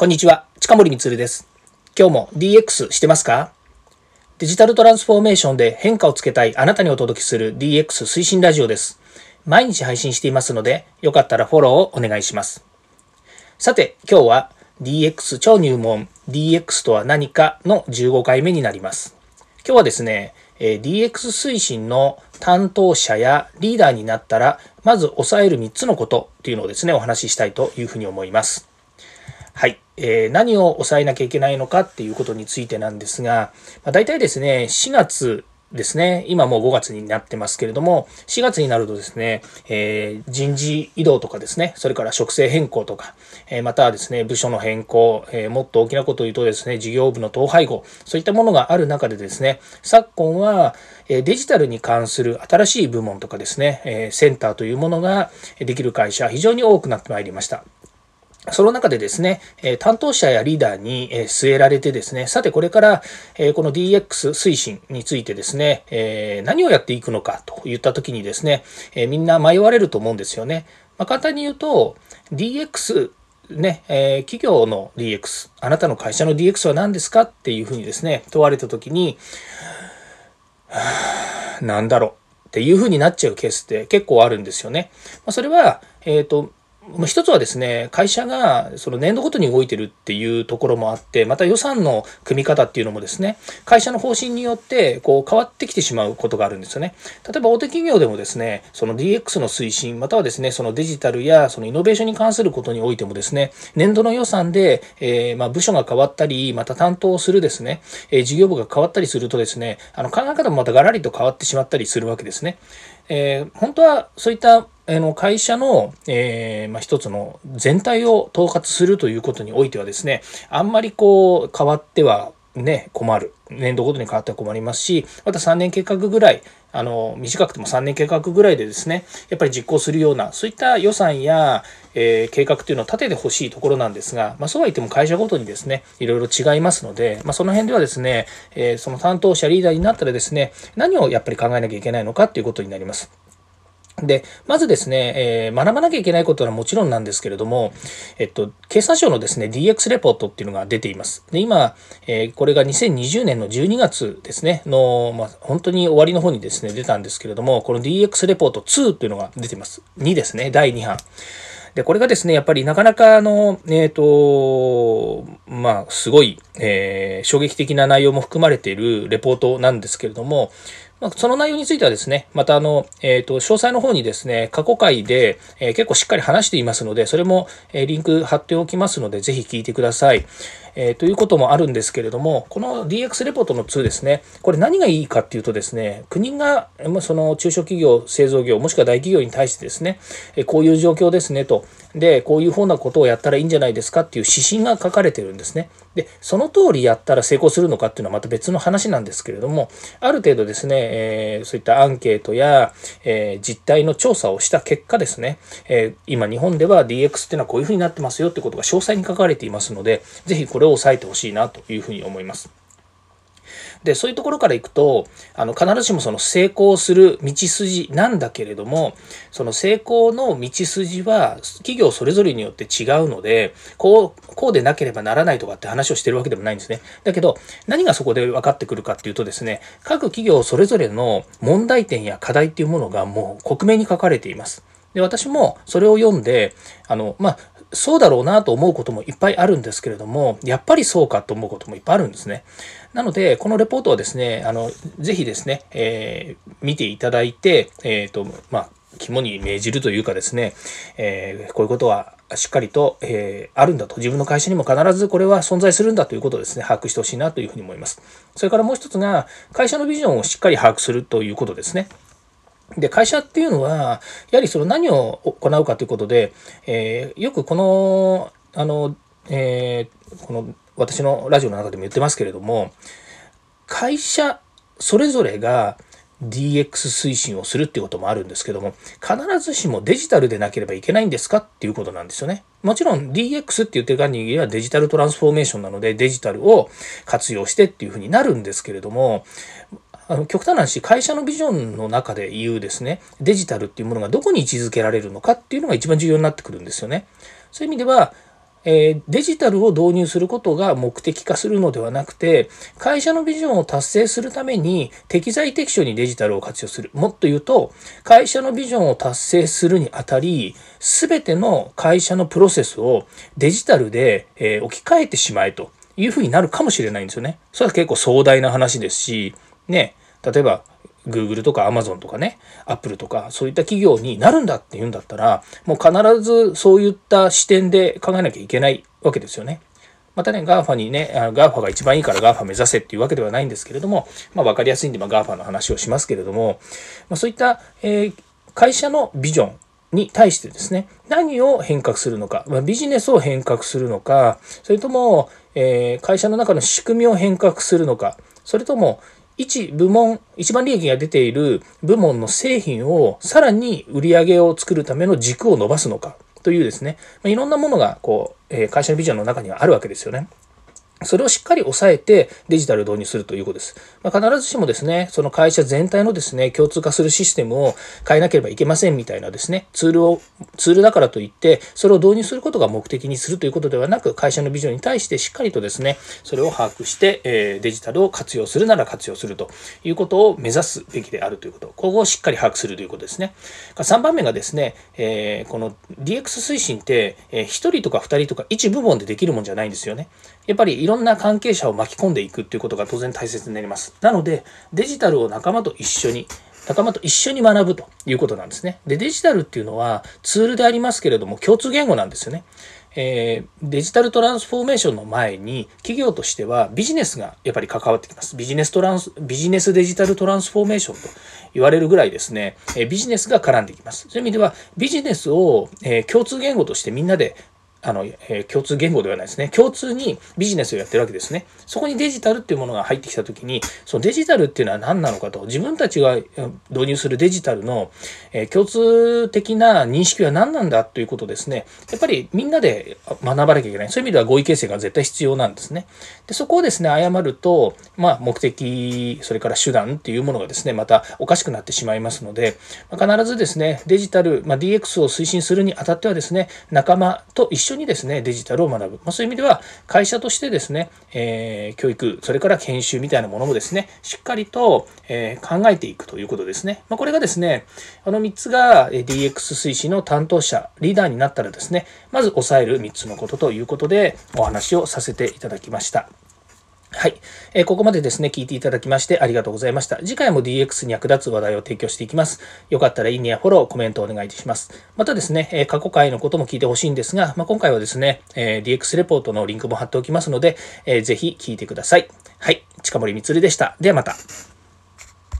こんにちは、近森光です。今日も DX してますか？デジタルトランスフォーメーションで変化をつけたいあなたにお届けする DX 推進ラジオです。毎日配信していますので、よかったらフォローをお願いします。さて、今日は DX 超入門 DX とは何かの15回目になります。今日はですね、DX 推進の担当者やリーダーになったら、まず押さえる3つのことっていうのをですね、お話ししたいというふうに思います。はい。えー、何を抑えなきゃいけないのかっていうことについてなんですが、まあ、大体ですね、4月ですね、今もう5月になってますけれども、4月になるとですね、えー、人事異動とかですね、それから職勢変更とか、えー、またはですね、部署の変更、えー、もっと大きなことを言うとですね、事業部の統廃合、そういったものがある中でですね、昨今はデジタルに関する新しい部門とかですね、センターというものができる会社、非常に多くなってまいりました。その中でですね、担当者やリーダーに据えられてですね、さてこれからこの DX 推進についてですね、何をやっていくのかといった時にですね、みんな迷われると思うんですよね。まあ、簡単に言うと、DX ね、え企業の DX、あなたの会社の DX は何ですか？っていうふうにですね、問われた時に、なんだろう？っていうふうになっちゃうケースって結構あるんですよね。まあ、それは、えっ、ー、と、一つはですね、会社がその年度ごとに動いてるっていうところもあって、また予算の組み方っていうのもですね、会社の方針によってこう変わってきてしまうことがあるんですよね。例えば大手企業でもですね、その DX の推進、またはですね、そのデジタルやそのイノベーションに関することにおいてもですね、年度の予算で、えー、ま部署が変わったり、また担当するですね、え事業部が変わったりするとですね、あの考え方もまたガラリと変わってしまったりするわけですね。えー、本当はそういったあの会社の、えー、まあ、一つの全体を統括するということにおいてはですね、あんまりこう変わってはね、困る。年度ごとに変わっては困りますし、また3年計画ぐらい、あの、短くても3年計画ぐらいでですね、やっぱり実行するような、そういった予算や、えー、計画というのを立ててほしいところなんですが、まあ、そうは言っても会社ごとにですね、いろいろ違いますので、まあ、その辺ではですね、えー、その担当者リーダーになったらですね、何をやっぱり考えなきゃいけないのかっていうことになります。で、まずですね、えー、学ばなきゃいけないことはもちろんなんですけれども、えっと、経産省のですね、DX レポートっていうのが出ています。で、今、えー、これが2020年の12月ですね、の、まあ、本当に終わりの方にですね、出たんですけれども、この DX レポート2っていうのが出てます。2ですね、第2版。で、これがですね、やっぱりなかなか、あの、えっ、ー、と、まあ、すごい、えー、衝撃的な内容も含まれているレポートなんですけれども、まあ、その内容についてはですね、またあの、えっ、ー、と、詳細の方にですね、過去回で、えー、結構しっかり話していますので、それも、えー、リンク貼っておきますので、ぜひ聞いてください。えー、ということもあるんですけれども、この DX レポートの2ですね、これ何がいいかっていうとですね、国がその中小企業、製造業、もしくは大企業に対してですね、こういう状況ですねと、で、こういうふうなことをやったらいいんじゃないですかっていう指針が書かれてるんですね。で、その通りやったら成功するのかっていうのはまた別の話なんですけれども、ある程度ですね、えー、そういったアンケートや、えー、実態の調査をした結果ですね、えー、今日本では DX っていうのはこういうふうになってますよってことが詳細に書かれていますので、ぜひこれれを押さえてほしいなというふうに思います。で、そういうところからいくと、あの、必ずしもその成功する道筋なんだけれども、その成功の道筋は企業それぞれによって違うので、こう、こうでなければならないとかって話をしてるわけでもないんですね。だけど、何がそこで分かってくるかっていうとですね、各企業それぞれの問題点や課題っていうものがもう克明に書かれています。で、私もそれを読んで、あの、まあ、そうだろうなと思うこともいっぱいあるんですけれども、やっぱりそうかと思うこともいっぱいあるんですね。なので、このレポートはですね、あの、ぜひですね、えー、見ていただいて、えっ、ー、と、まあ、肝に銘じるというかですね、えー、こういうことはしっかりと、えー、あるんだと。自分の会社にも必ずこれは存在するんだということをですね、把握してほしいなというふうに思います。それからもう一つが、会社のビジョンをしっかり把握するということですね。で、会社っていうのは、やはりその何を行うかということで、えー、よくこの、あの、えー、この私のラジオの中でも言ってますけれども、会社それぞれが DX 推進をするっていうこともあるんですけども、必ずしもデジタルでなければいけないんですかっていうことなんですよね。もちろん DX って言ってる限りはデジタルトランスフォーメーションなのでデジタルを活用してっていうふうになるんですけれども、あの極端な話、会社のビジョンの中で言うですね、デジタルっていうものがどこに位置づけられるのかっていうのが一番重要になってくるんですよね。そういう意味では、えデジタルを導入することが目的化するのではなくて、会社のビジョンを達成するために適材適所にデジタルを活用する。もっと言うと、会社のビジョンを達成するにあたり、すべての会社のプロセスをデジタルで、え置き換えてしまえというふうになるかもしれないんですよね。それは結構壮大な話ですし、ね、例えば Google とか Amazon とかね、Apple とかそういった企業になるんだって言うんだったら、もう必ずそういった視点で考えなきゃいけないわけですよね。またね、GAFA にね、GAFA が一番いいから GAFA 目指せっていうわけではないんですけれども、まあ分かりやすいんで、まあ、GAFA の話をしますけれども、まあ、そういった、えー、会社のビジョンに対してですね、何を変革するのか、まあ、ビジネスを変革するのか、それとも、えー、会社の中の仕組みを変革するのか、それとも、一部門、一番利益が出ている部門の製品をさらに売り上げを作るための軸を伸ばすのかというですね、まあいろんなものがこう、え会社のビジョンの中にはあるわけですよね。それをしっかり抑えてデジタルを導入するということです。まあ、必ずしもですね、その会社全体のですね、共通化するシステムを変えなければいけませんみたいなですね、ツールを、ツールだからといって、それを導入することが目的にするということではなく、会社のビジョンに対してしっかりとですね、それを把握して、え、デジタルを活用するなら活用するということを目指すべきであるということ。ここをしっかり把握するということですね。3番目がですね、え、この DX 推進って、え、1人とか2人とか1部門でできるもんじゃないんですよね。やっぱりろんな関係者を巻き込んでいくっていうことが当然大切になります。なので、デジタルを仲間と一緒に、仲間と一緒に学ぶということなんですね。で、デジタルっていうのはツールでありますけれども、共通言語なんですよね。えー、デジタルトランスフォーメーションの前に企業としてはビジネスがやっぱり関わってきます。ビジネストランス、ビジネスデジタルトランスフォーメーションと言われるぐらいですね、えビジネスが絡んできます。そういう意味ではビジネスを、え共通言語としてみんなであの、えー、共通言語ではないですね。共通にビジネスをやってるわけですね。そこにデジタルっていうものが入ってきたときに、そのデジタルっていうのは何なのかと、自分たちが導入するデジタルの、えー、共通的な認識は何なんだということですね。やっぱりみんなで学ばなきゃいけない。そういう意味では合意形成が絶対必要なんですね。で、そこをですね、誤ると、まあ、目的、それから手段っていうものがですね、またおかしくなってしまいますので、まあ、必ずですね、デジタル、まあ、DX を推進するにあたってはですね、仲間と一緒緒にですね、デジタルを学ぶ。まあ、そういう意味では、会社としてですね、えー、教育、それから研修みたいなものもですね、しっかりと、えー、考えていくということですね。まあ、これがですね、あの3つが DX 推進の担当者、リーダーになったらですね、まず抑える3つのことということでお話をさせていただきました。はい、えー、ここまでですね、聞いていただきましてありがとうございました。次回も DX に役立つ話題を提供していきます。よかったらいいねやフォロー、コメントお願いいたします。またですね、え、過去回のことも聞いてほしいんですが、まあ、今回はですね、え、DX レポートのリンクも貼っておきますので、えー、ぜひ聞いてください。はい、近森光でした。ではまた。